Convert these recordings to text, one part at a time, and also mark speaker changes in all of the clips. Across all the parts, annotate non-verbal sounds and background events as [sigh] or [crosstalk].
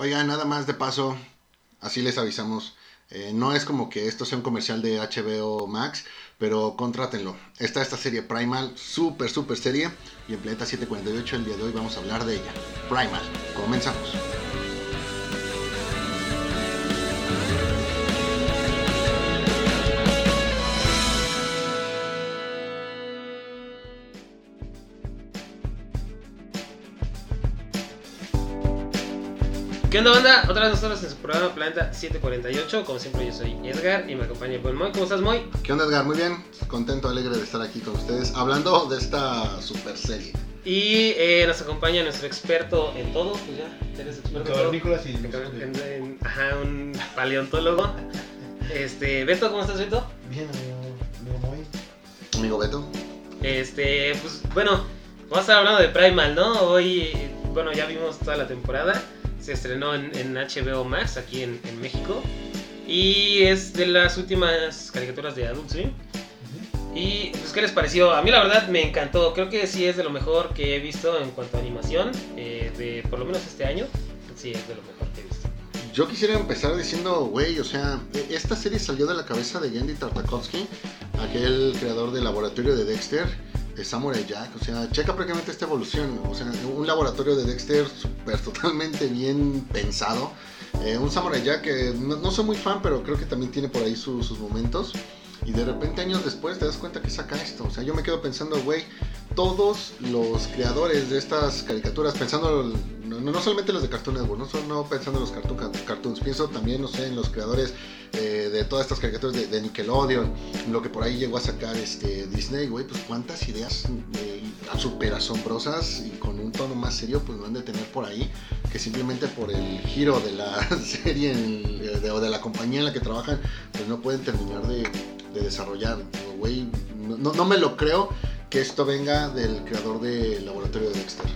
Speaker 1: Oiga, nada más de paso, así les avisamos. Eh, no es como que esto sea un comercial de HBO Max, pero contrátenlo. Está esta serie Primal, súper, súper serie. Y en Planeta 748 el día de hoy vamos a hablar de ella. Primal, comenzamos.
Speaker 2: ¿Qué onda, banda? Otra vez nosotros en su programa Planeta 748. Como siempre, yo soy Edgar y me acompaña el buen Moy. ¿Cómo estás, Moy?
Speaker 1: ¿Qué onda, Edgar? Muy bien. Contento, alegre de estar aquí con ustedes hablando de esta super serie.
Speaker 2: Y eh, nos acompaña nuestro experto en todo. Pues ya, eres experto en todo.
Speaker 3: Y
Speaker 2: En- en- ajá, un paleontólogo. Este, Beto, ¿cómo estás, Beto?
Speaker 3: Bien, amigo, amigo Moy.
Speaker 1: Amigo Beto.
Speaker 2: Este, pues bueno, vamos a estar hablando de Primal, ¿no? Hoy, bueno, ya vimos toda la temporada. Se estrenó en, en HBO Max aquí en, en México. Y es de las últimas caricaturas de Adult Swim. Y pues, ¿qué les pareció? A mí la verdad me encantó. Creo que sí es de lo mejor que he visto en cuanto a animación. eh, de por lo menos este año. Sí, es de lo mejor que he visto.
Speaker 1: Yo quisiera empezar diciendo, güey, o sea, e- esta serie salió de la cabeza de Genndy Tartakovsky, aquel creador del laboratorio de Dexter, Samurai Jack. O sea, checa prácticamente esta evolución. O sea, un laboratorio de Dexter súper totalmente bien pensado. Eh, un Samurai Jack que no, soy muy fan, pero creo que también tiene por ahí su- sus momentos. Y de repente años después te das cuenta que saca esto. O sea, yo me quedo pensando, güey, todos los creadores de estas caricaturas, pensando, no, no solamente los de Cartoon Network, no pensando en los cartoon, cartoons, pienso también, no sé, en los creadores eh, de todas estas caricaturas de, de Nickelodeon, lo que por ahí llegó a sacar este Disney, güey, pues cuántas ideas eh, súper asombrosas y con un tono más serio, pues no han de tener por ahí, que simplemente por el giro de la [laughs] serie de- o de la compañía en la que trabajan, pues no pueden terminar de, de desarrollar. Güey, no- no me lo creo que esto venga del creador del laboratorio de Dexter.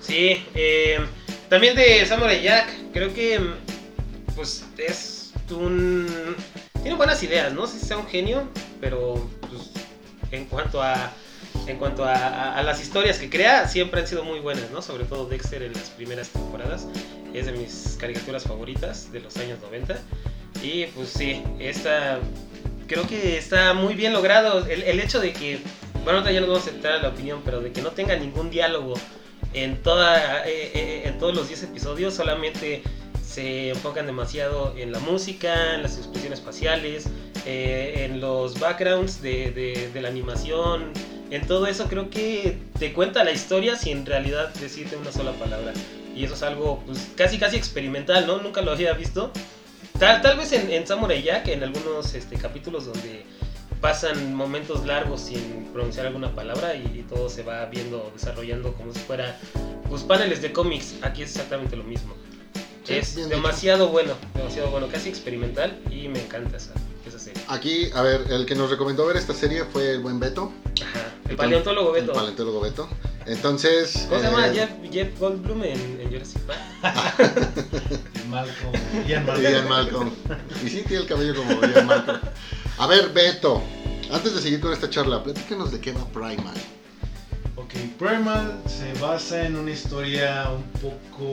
Speaker 2: Sí, eh, también de Samurai Jack, creo que pues es un... Tiene buenas ideas, no sé si sea un genio, pero pues, en cuanto a... En cuanto a las historias que crea, siempre han sido muy buenas, ¿no? Sobre todo Dexter en las primeras temporadas. Es de mis caricaturas favoritas de los años 90. Y pues sí, esta... Creo que está muy bien logrado. El, el hecho de que... Bueno, ahorita ya nos vamos a entrar a la opinión, pero de que no tenga ningún diálogo en, toda, eh, eh, en todos los 10 episodios solamente se enfocan demasiado en la música, en las expresiones faciales, eh, en los backgrounds de, de- de la animación, en todo eso creo que te cuenta la historia sin realidad decirte una sola palabra. Y eso es algo pues, casi casi experimental, ¿no? Nunca lo había visto. Tal, tal vez en, en Samurai Jack, en algunos este, capítulos donde pasan momentos largos sin pronunciar alguna palabra y, y todo se va viendo, desarrollando como si fuera pues paneles de cómics. Aquí es exactamente lo mismo.
Speaker 1: Sí,
Speaker 2: es demasiado bueno, demasiado bueno, casi experimental y me encanta esa, esa serie.
Speaker 1: Aquí, a ver, el que nos recomendó ver esta serie fue el buen Beto.
Speaker 2: Ajá. El paleontólogo Beto.
Speaker 1: El paleontólogo Beto. Entonces.
Speaker 2: ¿Cómo se llama?
Speaker 1: eh,
Speaker 2: Jeff, Jeff Goldblum en, en Jurassic Park. [laughs]
Speaker 3: Malcolm. Ian Malcolm.
Speaker 1: Ian Malcolm. Y sí tiene el cabello como Ian Malcolm. A ver, Beto, antes de seguir con esta charla, platícanos de qué va Primal.
Speaker 3: Ok, Primal se basa en una historia un poco,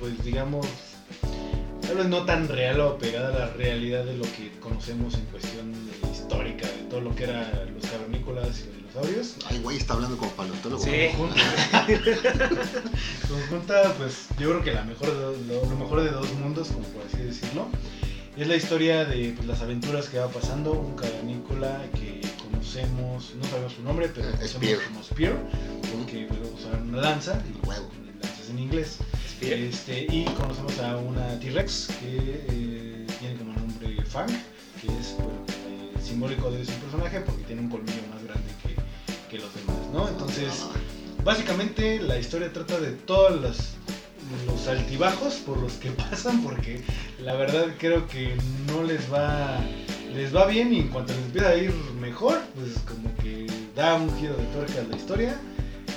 Speaker 3: pues digamos, tal vez no tan real o apegada a la realidad de lo que conocemos en cuestión de histórica, de todo lo que eran los cavernícolas y los dinosaurios.
Speaker 1: Ay, güey, está hablando como paleontólogo.
Speaker 2: Sí.
Speaker 3: Conjunta, [laughs] conjunta, pues yo creo que la mejor de dos- lo, lo mejor de dos mundos, como por así decirlo. Es la historia de pues, las aventuras que va pasando un cavernícola que conocemos, no sabemos su nombre, pero
Speaker 1: Eh,
Speaker 3: conocemos
Speaker 1: Spear.
Speaker 3: como Spear,
Speaker 1: Ujú.
Speaker 3: que puede usar una lanza, y
Speaker 1: Huevo.
Speaker 3: lanzas en inglés.
Speaker 2: Spear.
Speaker 3: Este, y conocemos a una T-Rex que eh, tiene como nombre Fang, que es bueno, eh, simbólico de su personaje porque tiene un colmillo más grande que, que los demás, ¿no? Entonces, básicamente la historia trata de todos los, los altibajos por los que [laughs] pasan, porque la verdad creo que no les va les va bien y en cuanto les empieza a ir mejor, pues como que da un giro de tuerca a la historia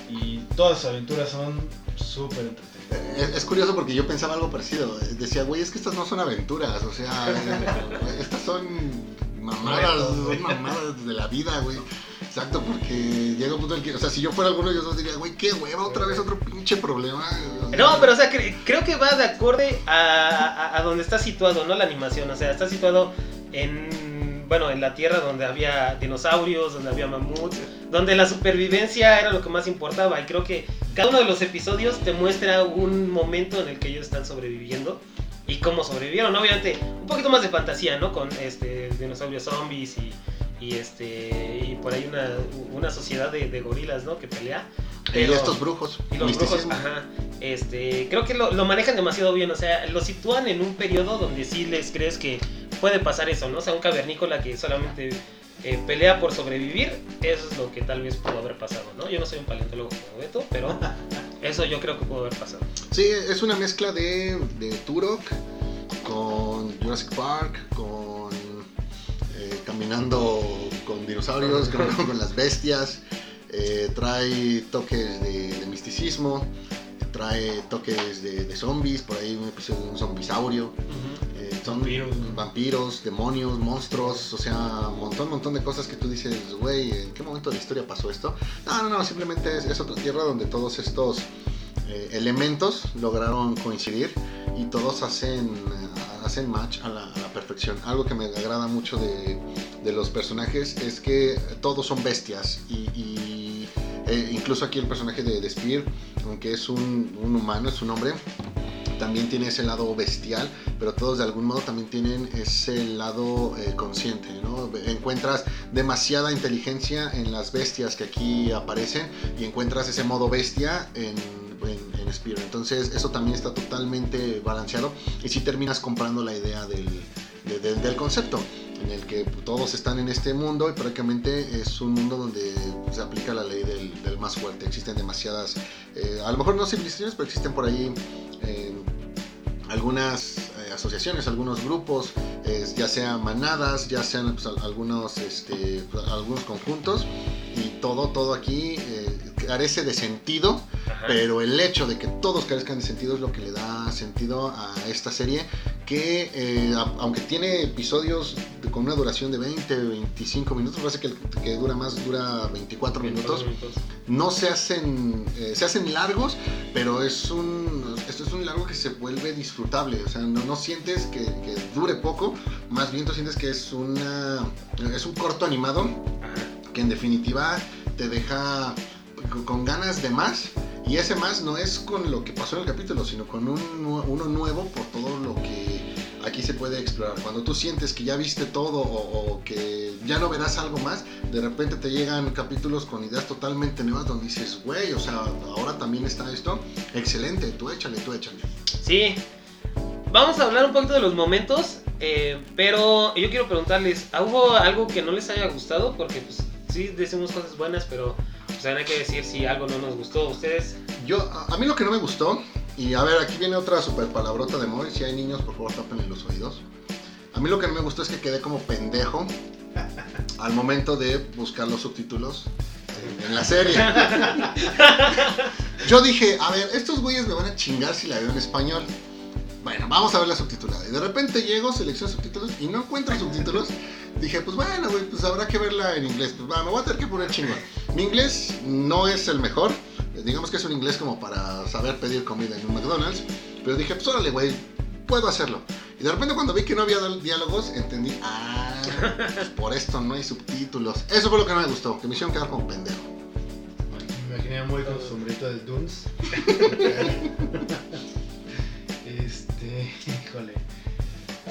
Speaker 3: y todas sus aventuras son súper entretenidas.
Speaker 1: Es, es curioso porque yo pensaba algo parecido. Decía, güey, es que estas no son aventuras, o sea, [laughs] estas son mamadas,
Speaker 3: güey.
Speaker 1: son mamadas de la vida, güey. Exacto, porque llega un punto en el que, o sea, si yo fuera alguno de ellos dos diría, güey, qué hueva, otra vez otro pinche problema.
Speaker 2: No, pero o sea, cre- creo que va de acorde a, a, a donde está situado, ¿no? La animación, o sea, está situado en, bueno, en la tierra donde había dinosaurios, donde había mamuts, donde la supervivencia era lo que más importaba. Y creo que cada uno de los episodios te muestra un momento en el que ellos están sobreviviendo y cómo sobrevivieron. Obviamente, un poquito más de fantasía, ¿no? Con este dinosaurios zombies y, y este y por ahí una, una sociedad de, de gorilas, ¿no? Que pelea.
Speaker 1: Y
Speaker 2: Pero-
Speaker 1: estos brujos,
Speaker 2: y los brujos, ajá. Este, creo que lo, lo manejan demasiado bien, o sea, lo sitúan en un periodo donde sí les crees que puede pasar eso, ¿no? O sea, un cavernícola que solamente eh, pelea por sobrevivir, eso es lo que tal vez pudo haber pasado, ¿no? Yo no soy un paleontólogo como Beto, pero [laughs] eso yo creo que pudo haber pasado.
Speaker 1: Sí, es una mezcla de, de Turok con Jurassic Park, con eh, caminando con dinosaurios, [laughs] con, con las bestias. eh, trae toques de, de misticismo, trae toques de, de zombies, por ahí un episodio de un zombisaurio. Son
Speaker 3: Vampiros.
Speaker 1: demonios, monstruos, o sea, un montón, montón de cosas que tú dices, güey, ¿en qué momento de la historia pasó esto? No, no, no, simplemente es, otra tierra donde todos estos eh, elementos lograron coincidir y todos hacen, hacen match a la, perfección. Algo que me agrada mucho de, los personajes es que todos son bestias y, y, eh, incluso aquí el personaje de, de Spear, aunque es un, un humano, es un hombre, también tiene ese lado bestial, pero todos de algún modo también tienen ese lado eh, consciente, ¿no? Encuentras demasiada inteligencia en las bestias que aquí aparecen y encuentras ese modo bestia en, en, en Spear. Entonces eso también está totalmente balanceado y si terminas comprando la idea del, de- del- del concepto en el que todos están en este mundo y prácticamente es un mundo donde se aplica la ley del, del más fuerte. Existen demasiadas, eh, a lo mejor no civilizaciones, pero existen por ahí eh, algunas eh, asociaciones, algunos grupos, eh, ya sean manadas, ya sean pues, al- algunos, este, algunos conjuntos y todo, todo aquí eh, carece de sentido
Speaker 2: Ajá.
Speaker 1: pero el hecho de que todos carezcan de sentido es lo que le da sentido a esta serie que eh, a- aunque tiene episodios de- con una duración de 20, 25 minutos, parece que el que dura más dura 24 minutos, no se hacen, eh, se hacen largos, pero es un, esto es un largo que se vuelve disfrutable, o sea, no, no sientes que, que dure poco, más bien tú sientes que es, una, es un corto animado que en definitiva te deja con- ganas de más. Y ese más no es con lo que pasó en el capítulo, sino con un, uno nuevo por todo lo que se puede explorar. Cuando tú sientes que ya viste todo o, o que ya no verás algo más, de repente te llegan capítulos con ideas totalmente nuevas donde dices, güey, o sea, ahora también está esto. Excelente, tú échale, tú échale.
Speaker 2: Sí. Vamos a hablar un poquito de los momentos, eh, pero yo quiero preguntarles, ¿hubo algo que no les haya gustado? Porque pues sí decimos cosas buenas, pero pues hay que decir si algo no nos gustó. Ustedes,
Speaker 1: Yo, a, a mí lo que no me gustó, y a ver, aquí viene otra super palabrota de Moy, si hay niños, por favor, tapen los oídos. A mí lo que no me gustó es que quedé como pendejo al momento de buscar los subtítulos en, la serie. Yo dije, a ver, estos güeyes me van a chingar si la veo en español. Bueno, vamos a ver la subtitulada. Y de repente llego, selecciono subtítulos y no encuentro subtítulos. Dije, pues bueno, güey, pues habrá que verla en inglés. Pues va, me voy a tener que poner chingón. Mi inglés no es el mejor. Digamos que es un inglés como para saber pedir comida en un McDonald's. Pero dije, pues órale, güey, puedo hacerlo. Y de repente cuando vi que no había diálogos, entendí, ah, pues por esto no hay subtítulos. Eso fue lo que no me gustó, que me hicieron quedar como pendejo.
Speaker 3: Me imaginé muy con su sombrito del Dunes. [laughs] este, híjole.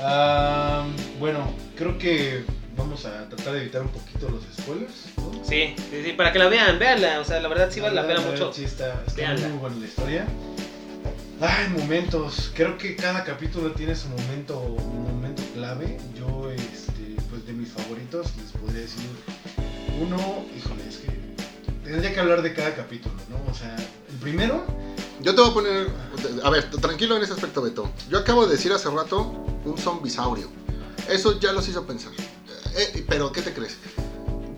Speaker 3: Ah, bueno, creo que vamos a tratar de evitar un poquito los spoilers. ¿no?
Speaker 2: sí, sí, sí, para que la vean, véanla. O sea, la verdad sí vale la pena
Speaker 3: verdad,
Speaker 2: mucho.
Speaker 3: Sí, está, está muy buena la historia. Ay, momentos. Creo que cada capítulo tiene su momento, un momento clave. Yo, este, pues de mis favoritos, les podría decir uno. Híjole, es que tendría que hablar de cada capítulo, ¿no? O sea, el primero.
Speaker 1: Yo te voy a poner. A ver, tranquilo en ese aspecto, Beto. Yo acabo de decir hace rato un zombisaurio. Eso ya los hizo pensar. Eh, pero, ¿qué te crees?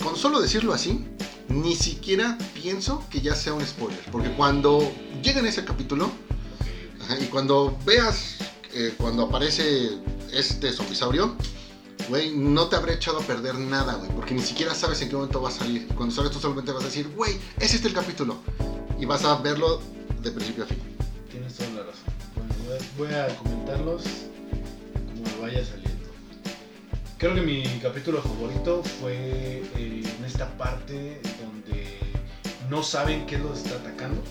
Speaker 1: Con solo decirlo así, ni siquiera pienso que ya sea un spoiler. Porque cuando llega en ese capítulo, y cuando veas eh, cuando aparece este zombisaurio, güey, no te habré echado a perder nada, güey, porque ni siquiera sabes en qué momento va a salir. Cuando salgas tú solamente vas a decir, güey, es el capítulo. Y vas a verlo de principio a fin.
Speaker 3: Tienes toda la razón. Bueno, voy a, a comentarlos como vaya saliendo. Creo que mi capítulo favorito fue eh, en esta parte donde no saben qué los está atacando.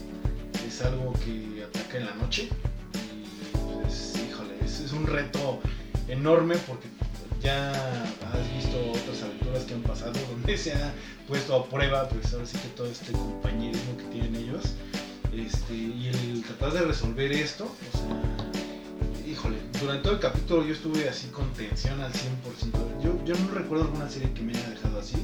Speaker 3: Es algo que ataca en la noche. Y pues, híjole, es, es un reto enorme porque ya has visto otras aventuras que han pasado [laughs] donde se ha puesto a prueba, pues ahora sí que todo este compañerismo que tienen ellos. Este, y el tratar de resolver esto, o sea, durante todo el capítulo yo estuve así con tensión al 100%. Yo, yo no recuerdo alguna serie que me haya dejado así,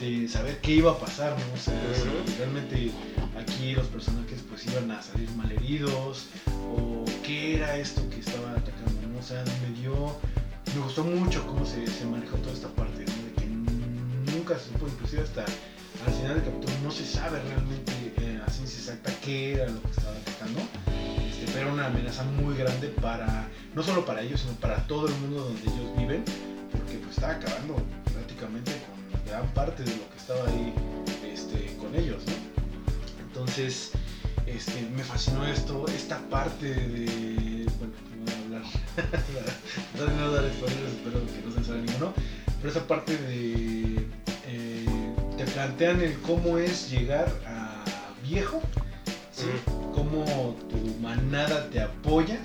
Speaker 3: de saber qué iba a pasar, ¿no? O sea, si realmente aquí los personajes pues iban a salir malheridos, o qué era esto que estaba atacando, ¿no? O sea, me dio, me gustó mucho cómo se, se manejó toda esta parte, ¿no? De que nunca se supo, inclusive hasta al final del capítulo no se sabe realmente eh, a ciencia exacta qué era lo que estaba atacando, este, era una amenaza muy grande para, no solo para ellos, sino para todo el mundo donde ellos viven, porque pues estaba acabando prácticamente con gran parte de lo que estaba ahí este, con ellos, ¿no? Entonces, este, me fascinó esto, esta parte de, bueno, no voy a hablar, [laughs] no a dar spoilers, espero que no se salga ninguno, pero esa parte de, eh, te plantean el cómo es llegar a viejo, ¿sí? Cómo tu manada te apoya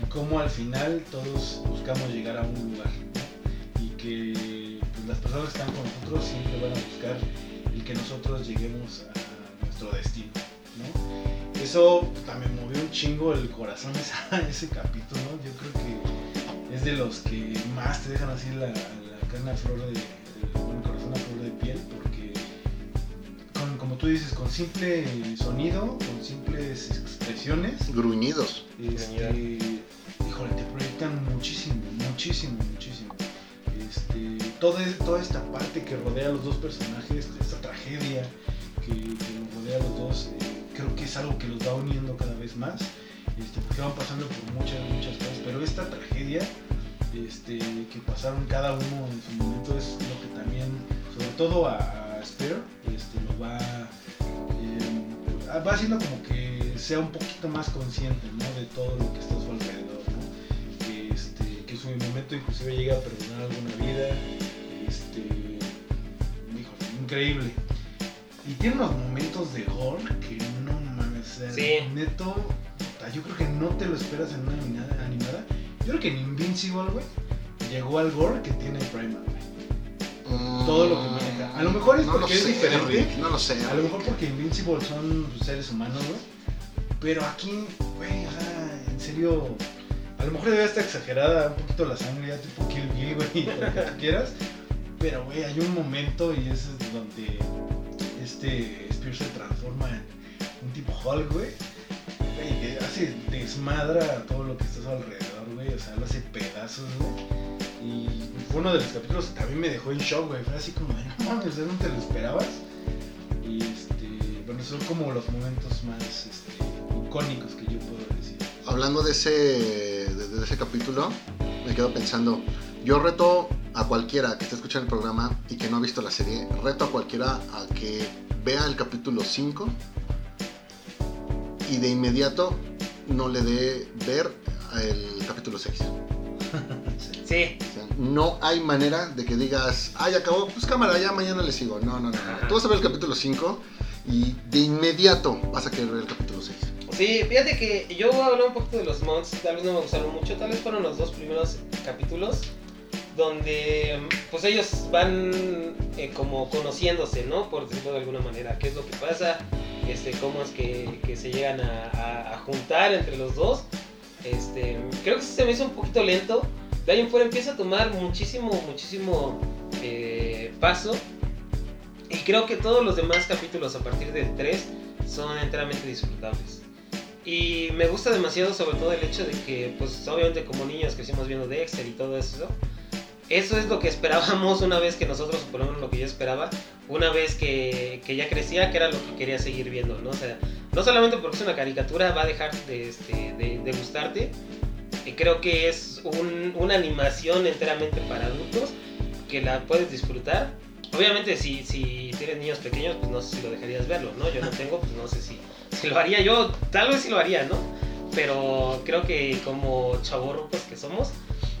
Speaker 3: y cómo al final todos buscamos llegar a un lugar y que pues, las personas que están con nosotros siempre van a buscar el que nosotros lleguemos a nuestro destino. ¿no? Eso también movió un chingo el corazón [laughs] esa, ese capítulo. Yo creo que es de los que más te dejan así la, carne a flor de, corazón a flor de piel porque como tú dices, con simple sonido, con simples expresiones,
Speaker 1: Gruñidos.
Speaker 3: este, híjole, te proyectan muchísimo, muchísimo, muchísimo. Este, toda, toda esta parte que rodea a los dos personajes, esta tragedia que, que rodea a los dos, eh, creo que es algo que los va uniendo cada vez más, este, porque van pasando por muchas, muchas cosas, pero esta tragedia este, que pasaron cada uno en su momento es lo que también, sobre todo a, a Spear, este, lo va, eh, va haciendo como que sea un poquito más consciente ¿no? de todo lo que está a su alrededor, ¿no? que, este, que en su momento inclusive llega a perdonar alguna vida, este, increíble. Y tiene unos momentos de gore que no mames, o sea,
Speaker 2: Sí.
Speaker 3: neto, yo creo que no te lo esperas en una animada. animada. Yo creo que en Invincible, güey, llegó al gore que tiene Primal, Todo lo que maneja. A lo mejor es
Speaker 1: No
Speaker 3: porque es
Speaker 1: sé,
Speaker 3: diferente.
Speaker 1: Rick, no lo sé.
Speaker 3: A lo mejor porque Invincible son seres humanos, güey. Pero aquí, güey, o sea, en serio, a lo mejor debe estar exagerada un poquito la sangre, ya tipo Kill Bill, güey, [laughs] lo que tú quieras. Pero, güey, hay un momento y ese es donde este Spear se transforma en un tipo Hulk, güey. Güey, que hace desmadra todo lo que está a su alrededor, güey. O sea, lo hace pedazos, güey. Y uno de los capítulos que también me dejó en shock, güey. Fue así como de, no mames, ¿de dónde te lo esperabas? Y este, bueno, son como los momentos más este, icónicos que yo puedo decir.
Speaker 1: Hablando de ese, de, de ese capítulo, me quedo pensando. Yo reto a cualquiera que esté escuchando el programa y que no ha visto la serie, reto a cualquiera a que vea el capítulo 5 y de inmediato no le dé ver el capítulo 6.
Speaker 2: Sí,
Speaker 1: O sea, no hay manera de que digas, ya acabó, pues cámara, ya mañana le sigo. No, no, no. Tú vas a ver el capítulo 5 y de inmediato vas a querer ver el capítulo 6.
Speaker 2: Sí, fíjate que yo hablar un poquito de los mods, tal vez no me gustaron mucho, tal vez fueron los dos primeros capítulos donde pues ellos van eh, como conociéndose, ¿no? Por decirlo de alguna manera, qué es lo que pasa, este, cómo es que, que se llegan a, a- juntar entre los dos. Este, creo que se me hizo un poquito lento. De ahí en fuera empieza a tomar muchísimo, muchísimo eh, paso. Y creo que todos los demás capítulos a partir del 3 son enteramente disfrutables. Y me gusta demasiado sobre todo el hecho de que, pues obviamente como niños crecimos viendo Dexter y todo eso. Eso es lo que esperábamos una vez que nosotros, por lo menos lo que yo esperaba, una vez que, que ya crecía, que era lo que quería seguir viendo, ¿no? O sea, no solamente porque es una caricatura va a dejar de, este, de, de gustarte, Creo que es un- una animación enteramente para adultos que la puedes disfrutar. Obviamente si, si tienes niños pequeños, pues no sé si lo dejarías verlo, ¿no? Yo no tengo, pues no sé si, si lo haría yo, tal vez sí lo haría, ¿no? Pero creo que como chavorrucos que somos,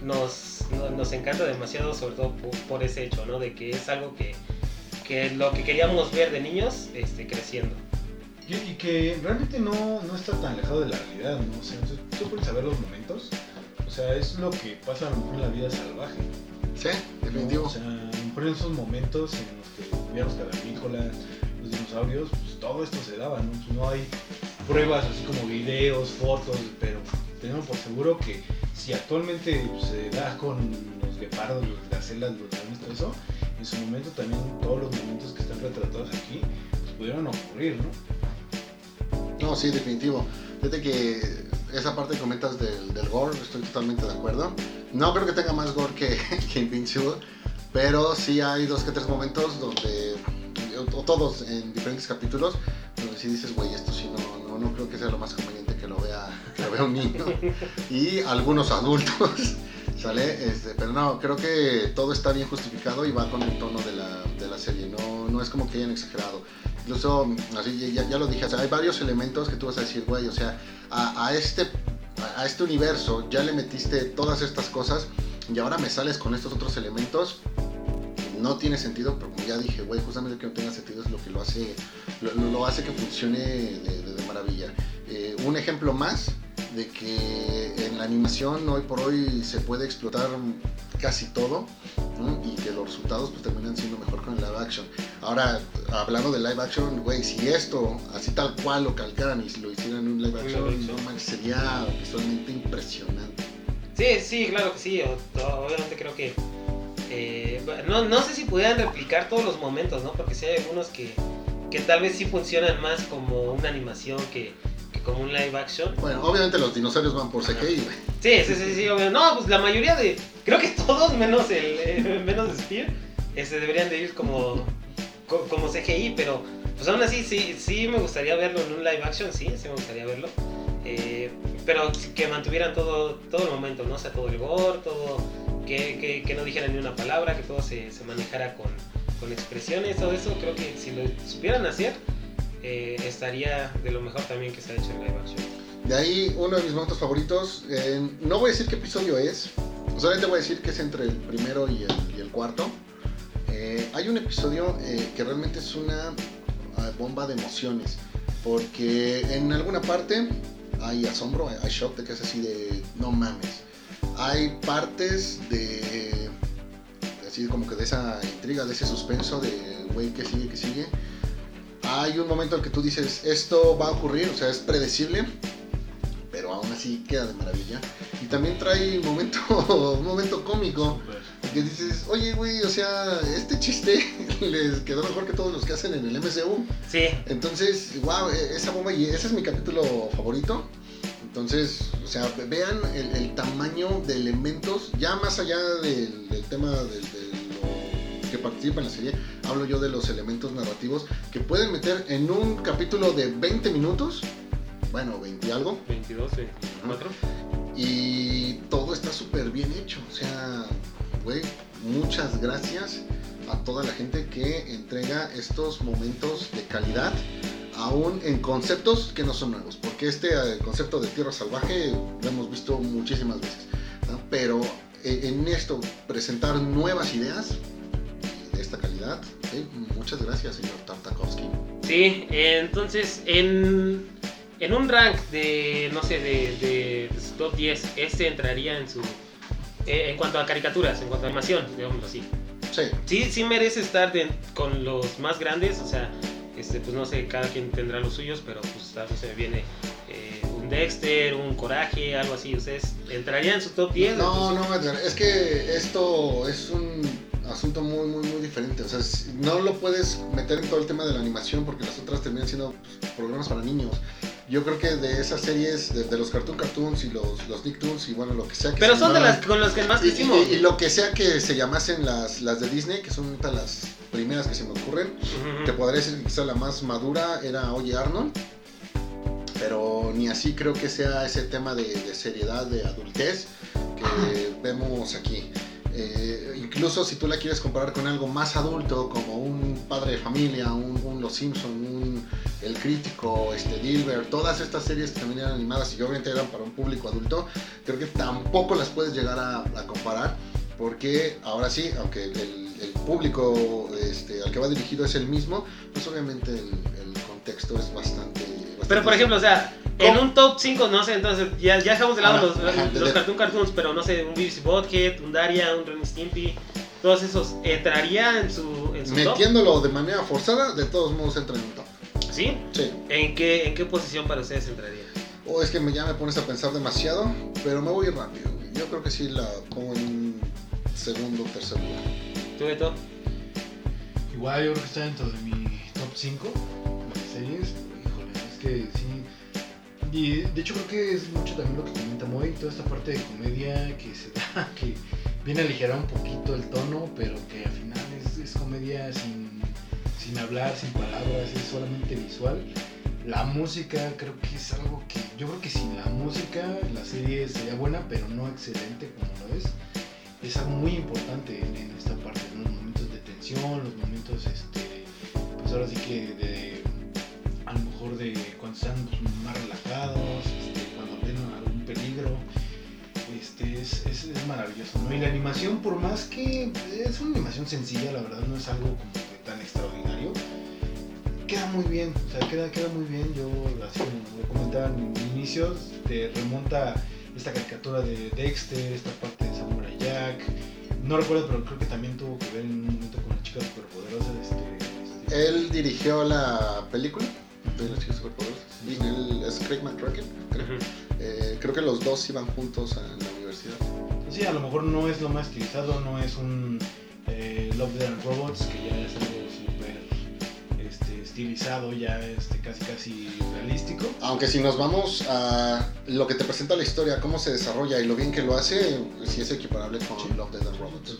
Speaker 2: nos, no- nos encanta demasiado, sobre todo por, por ese hecho, ¿no? De que es algo que, que lo que queríamos ver de niños este, creciendo.
Speaker 3: Y, y que realmente no, no está tan alejado de la realidad, ¿no? O sea, tú puedes saber los momentos. O sea, es lo que pasa a lo mejor en la vida salvaje.
Speaker 1: Sí,
Speaker 3: ¿no?
Speaker 1: definitivo.
Speaker 3: O sea, a lo mejor en esos momentos en los que vivían los cavernícolas, los dinosaurios, pues todo esto se daba, ¿no? Pues no hay pruebas así como videos, fotos, pero tenemos por seguro que si actualmente pues, se da con los guepardos, los gacelas, los leones, todo eso, en su momento también todos los momentos que están retratados aquí pues, pudieron ocurrir, ¿no?
Speaker 1: No, sí, definitivo. Fíjate que esa parte que comentas del, del gore, estoy totalmente de acuerdo. No creo que tenga más gore que, [laughs] que Invincible, pero sí hay dos que tres momentos donde, o todos en diferentes capítulos, donde sí dices, güey, esto sí no, no, no creo que sea lo más conveniente que lo vea, [laughs] que lo vea un niño. Y algunos adultos, [laughs] ¿sale? Este, pero no, creo que todo está bien justificado y va con el tono de la, de la serie, no, no es como que hayan exagerado. Incluso, así ya, ya lo dije, o sea, hay varios elementos que tú vas a decir, güey, o sea, a, a este, a, este universo ya le metiste todas estas cosas y ahora me sales con estos otros elementos. No tiene sentido, pero como ya dije, güey, justamente que no tenga sentido es lo que lo hace, lo, lo- hace que funcione de maravilla. Eh, un ejemplo más de que en la animación hoy por hoy se puede explotar casi todo ¿no? y que los resultados pues terminan siendo mejor con el live action. Ahora, hablando de live action, güey, si esto así tal cual lo calcaran y si lo hicieran en un live action, no sería visualmente impresionante.
Speaker 2: Sí, sí, claro que sí. Obviamente creo que. eh, no, no sé si pudieran replicar todos los momentos, ¿no? Porque sí hay algunos que, que tal vez sí funcionan más como una animación que como un live action.
Speaker 1: Bueno, obviamente los dinosaurios van por CGI, güey.
Speaker 2: Sí, sí, sí, sí, obvio. No, pues la mayoría de. Creo que todos, menos el eh, [laughs] menos Spear, este, deberían de ir como, co- como CGI, pero pues aún así sí, sí me gustaría verlo en un live action, sí, sí me gustaría verlo. Eh, pero que mantuvieran todo, todo el momento, ¿no? O sea, todo el gore, todo. Que, que, que no dijeran ni una palabra, que todo se, se manejara con, con expresiones, todo eso. Creo que si lo supieran hacer, eh, estaría de lo mejor también que se ha hecho en live action.
Speaker 1: De ahí, uno de mis momentos favoritos, no voy a decir qué episodio es, solamente voy a decir que es entre el primero y el, cuarto. Eh, hay un episodio eh, que realmente es una ah, bomba de emociones, porque en alguna parte hay asombro, hay, hay shock de que es así de no mames. Hay partes de así como que de esa intriga, de ese suspenso de güey que sigue, que sigue. Hay un momento en que tú dices esto va a ocurrir, o sea, es predecible, pero aún así queda de maravilla. Y también trae un momento, [laughs] un momento cómico que dices, oye, güey, o sea, este chiste [laughs] les quedó mejor que todos los que hacen en el MCU.
Speaker 2: Sí,
Speaker 1: Entonces, wow, esa bomba, y ese es mi capítulo favorito. Entonces, o sea, vean el, el tamaño de elementos, ya más allá del, del tema del, que participa en la serie, hablo yo de los elementos narrativos que pueden meter en un capítulo de 20 minutos, bueno, 20 y algo,
Speaker 2: 22, 24.
Speaker 1: y todo está súper bien hecho. O sea, güey, muchas gracias a toda la gente que entrega estos momentos de calidad, aún en conceptos que no son nuevos. Porque este eh, concepto de tierra salvaje lo hemos visto muchísimas veces. ¿no? Pero eh, en esto, presentar nuevas ideas de esta calidad, muchas gracias, señor Tartakovsky.
Speaker 2: Sí, entonces en, en un rank de, no sé, de, de, de su top 10, este entraría en su... eh, en cuanto a caricaturas, en cuanto a animación, digamos así.
Speaker 1: Sí,
Speaker 2: Sí, sí merece estar de- con los más grandes, o sea, este, pues no sé, cada quien tendrá los suyos, pero pues a mí se me viene eh, un Dexter, un Coraje, algo así. ¿Ustedes entrarían en su top 10?
Speaker 1: No, no, Edgar, es que esto es un asunto muy, muy, muy diferente. O sea, no lo puedes meter en todo el tema de la animación porque las otras terminan siendo pues, programas para niños. Yo creo que de esas series, de, de los Cartoon Cartoons y los, los Nicktoons y bueno, lo que sea que
Speaker 2: Pero
Speaker 1: se
Speaker 2: son de
Speaker 1: llamaran-
Speaker 2: las con las que más
Speaker 1: y,
Speaker 2: hicimos.
Speaker 1: y- y lo que sea que se llamasen las, las de Disney, que son las primeras que se me ocurren, te podría decir que quizá la más madura era Oye Arnold. pero ni así creo que sea ese tema de, de seriedad, de adultez que vemos aquí. Eh, incluso si tú la quieres comparar con algo más adulto, como un padre de familia, un, Los Simpson, un El Crítico, este Dilbert, todas estas series que también eran animadas y obviamente eran para un público adulto, creo que tampoco las puedes llegar a, comparar, porque ahora sí, aunque el, público este, al que va dirigido es el mismo, pues obviamente el, contexto es bastante
Speaker 2: Pero por ejemplo, o sea, en
Speaker 1: ¿Cómo?
Speaker 2: un top 5, no sé, entonces ya, ya dejamos de lado los,
Speaker 1: ajá,
Speaker 2: los
Speaker 1: de-
Speaker 2: Cartoon Cartoons, pero no sé, un Beavis y Butthead, un Daria, un Ren y Stimpy, todos esos, ¿entraría en su, en su top?
Speaker 1: Metiéndolo de manera forzada, de todos modos entra en un top.
Speaker 2: ¿Sí?
Speaker 1: Sí.
Speaker 2: ¿En qué, ¿En qué posición para ustedes entraría?
Speaker 1: O es que me, ya me pones a pensar demasiado, pero me voy rápido. Yo creo que sí la pongo en un segundo o tercer lugar.
Speaker 2: ¿Tú, Beto?
Speaker 3: Igual yo creo que está dentro de mi top 5 Y de hecho creo que es mucho también lo que comenta Moy, toda esta parte de comedia que se da, [laughs] que viene a aligerar un poquito el tono, pero que al final es, comedia sin, sin hablar, sin palabras, es solamente visual. La música creo que es algo que yo creo que sin la música la serie sería buena, pero no excelente como lo es. Es algo muy importante en, esta parte, los momentos de tensión, los momentos, este, pues ahora sí que de, de cuando están más relajados, este, cuando ven algún peligro, este, es, es, maravilloso, ¿no? Y la animación, por más que es una animación sencilla, la verdad no es algo como que tan extraordinario, queda muy bien, o sea, queda, queda muy bien. Yo, así como lo comentaba en inicios, te remonta esta caricatura de Dexter, esta parte de Samurai Jack. No recuerdo, pero creo que también tuvo que ver en un momento con las chicas superpoderosas. Este, este,
Speaker 1: Él dirigió la película de las chicas superpoderosas. Y él es Craig McCracken, creo. Eh, creo que los dos iban juntos a la universidad.
Speaker 3: Sí, a lo mejor no es lo más estilizado, no es un eh, Love, Death and Robots, que ya es algo súper este, estilizado, ya este, casi casi realístico.
Speaker 1: Aunque si nos vamos a lo que te presenta la historia, cómo se desarrolla y lo bien que lo hace, sí es equiparable con
Speaker 3: Sí.
Speaker 1: Love, Death and Robots.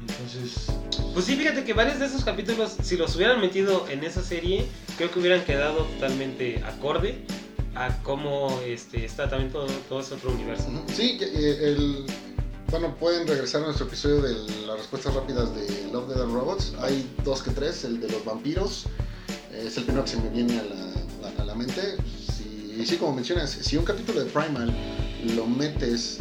Speaker 3: Entonces,
Speaker 2: Pues sí, fíjate que varios de esos capítulos, si los hubieran metido en esa serie, creo que hubieran quedado totalmente acorde a cómo este, está también todo, todo ese otro universo.
Speaker 1: Sí, eh, el, bueno, pueden regresar a nuestro episodio de las respuestas rápidas de Love, Dead and Robots. Hay dos que tres, el de los vampiros. Es el primero que se me viene a la, mente. Si, sí, como mencionas, si un capítulo de Primal lo metes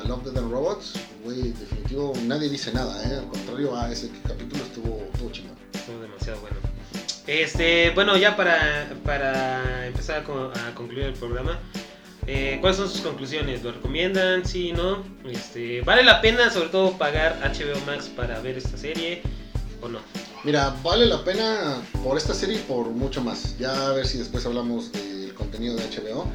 Speaker 1: a Love, Dead and Robots, güey, definitivo, nadie dice nada, ¿eh? Al contrario, ah, ese capítulo estuvo, estuvo chingón.
Speaker 2: Estuvo demasiado bueno. Este, bueno, ya para, para empezar a, a concluir el programa, eh, ¿cuáles son sus conclusiones? ¿Lo recomiendan? ¿Sí? ¿No? Este, ¿Vale la pena sobre todo pagar HBO Max para ver esta serie o no?
Speaker 1: Mira, vale la pena por esta serie y por mucho más. Ya a ver si después hablamos del contenido de HBO,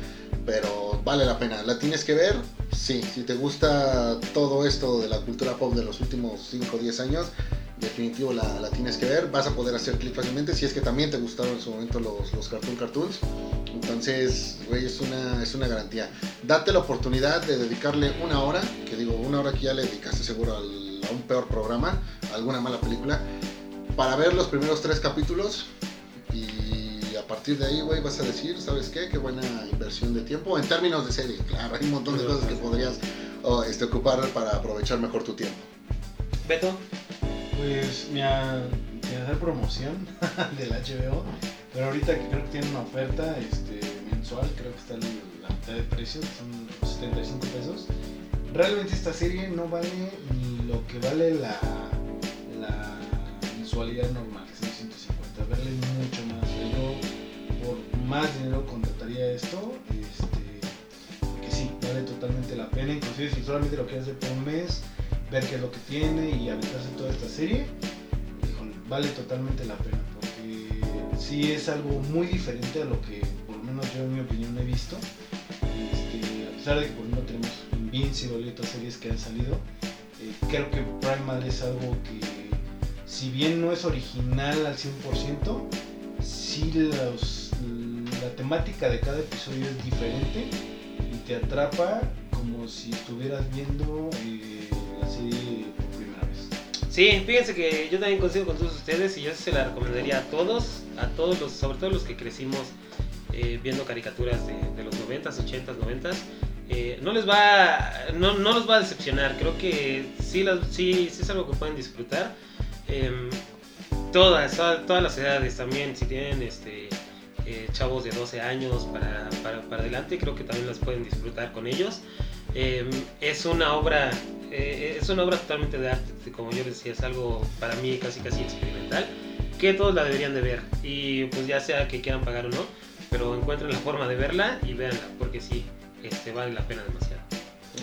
Speaker 1: pero vale la pena. ¿La tienes que ver? Sí. Si te gusta todo esto de la cultura pop de los últimos 5 o 10 años, definitivo la, la tienes que ver. Vas a poder hacer clic fácilmente si es que también te gustaron en su momento los, los Cartoon Cartoons. Entonces, güey, es una, es una garantía. Date la oportunidad de dedicarle una hora, que digo, una hora que ya le dedicaste seguro al- a un peor programa, a alguna mala película para ver los primeros tres capítulos a partir de ahí, güey, vas a decir, ¿sabes qué? Qué buena inversión de tiempo en términos de serie. Claro, hay un montón de cosas que podrías oh, este, ocupar para aprovechar mejor tu tiempo.
Speaker 2: Beto,
Speaker 3: Pues me hacer promoción [laughs] del HBO, pero ahorita que creo que tiene una oferta este, mensual, creo que está en la mitad de precio, son 75 pesos. Realmente esta serie no vale ni lo que vale la, la mensualidad normal, que son 150, vale más dinero contrataría esto, este, porque sí, vale totalmente la pena, inclusive si solamente lo quieres hacer por un mes, ver qué es lo que tiene y aventarse toda esta serie, vale totalmente la pena, porque sí es algo muy diferente a lo que por lo menos yo en mi opinión he visto. Este, a pesar de que por ejemplo tenemos Invincible y otras series que han salido, eh, creo que Primal es algo que si bien no es original al 100%, sí los, temática de cada episodio es diferente y te atrapa como si estuvieras viendo eh, serie por primera vez.
Speaker 2: Sí, fíjense que yo también coincido con todos ustedes y yo se la recomendaría a todos, a todos los, sobre todo los que crecimos eh, viendo caricaturas de, de los 90s, 80s, 90s, eh, no les va no, no los va a decepcionar. Creo que sí, las- sí, sí es algo que pueden disfrutar. Todas, todas, todas las edades también, si tienen este eh, chavos de 12 años para, para, para adelante, creo que también las pueden disfrutar con ellos. Em, es una obra eh, es una obra totalmente de arte, como yo decía, es algo para mí casi casi experimental, que todos la deberían de ver. Y pues ya sea que quieran pagar o no, pero encuentren la forma de verla y véanla, porque sí, este, vale la pena demasiado.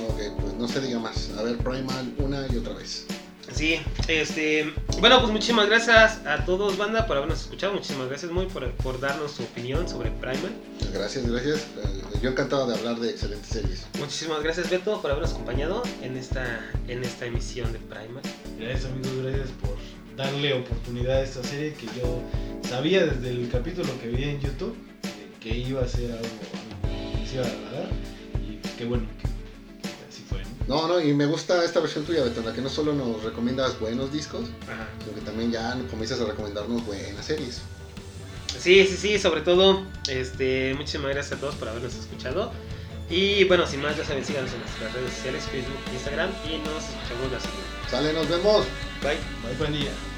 Speaker 1: Ok, pues no se diga más. A ver, Primal una y otra vez.
Speaker 2: Sí, este, bueno, pues muchísimas gracias a todos, banda, por habernos escuchado. Muchísimas gracias, muy por, por darnos su opinión sobre Primal.
Speaker 1: Gracias, gracias. Eh, yo encantado de hablar de excelentes series.
Speaker 2: Muchísimas gracias, Beto, por habernos acompañado en esta, en esta emisión de Primal.
Speaker 3: Gracias amigos, gracias por darle oportunidad a esta serie que yo sabía desde el capítulo que vi en YouTube eh, que iba a ser algo, algo que se iba a agradar y pues, qué bueno que.
Speaker 1: ¿No? No, y me gusta esta versión tuya, Beto, en la que no solo nos recomiendas buenos discos,
Speaker 2: Ajá.
Speaker 1: sino que también ya comienzas a recomendarnos buenas series.
Speaker 2: Sí, sí, sí, sobre todo, este, muchísimas gracias a todos por habernos escuchado. Y bueno, sin más, ya saben, síganos en nuestras redes sociales, Facebook, Instagram, y nos escuchamos la siguiente.
Speaker 1: Sale, nos vemos.
Speaker 2: Bye.
Speaker 3: Bye pandilla.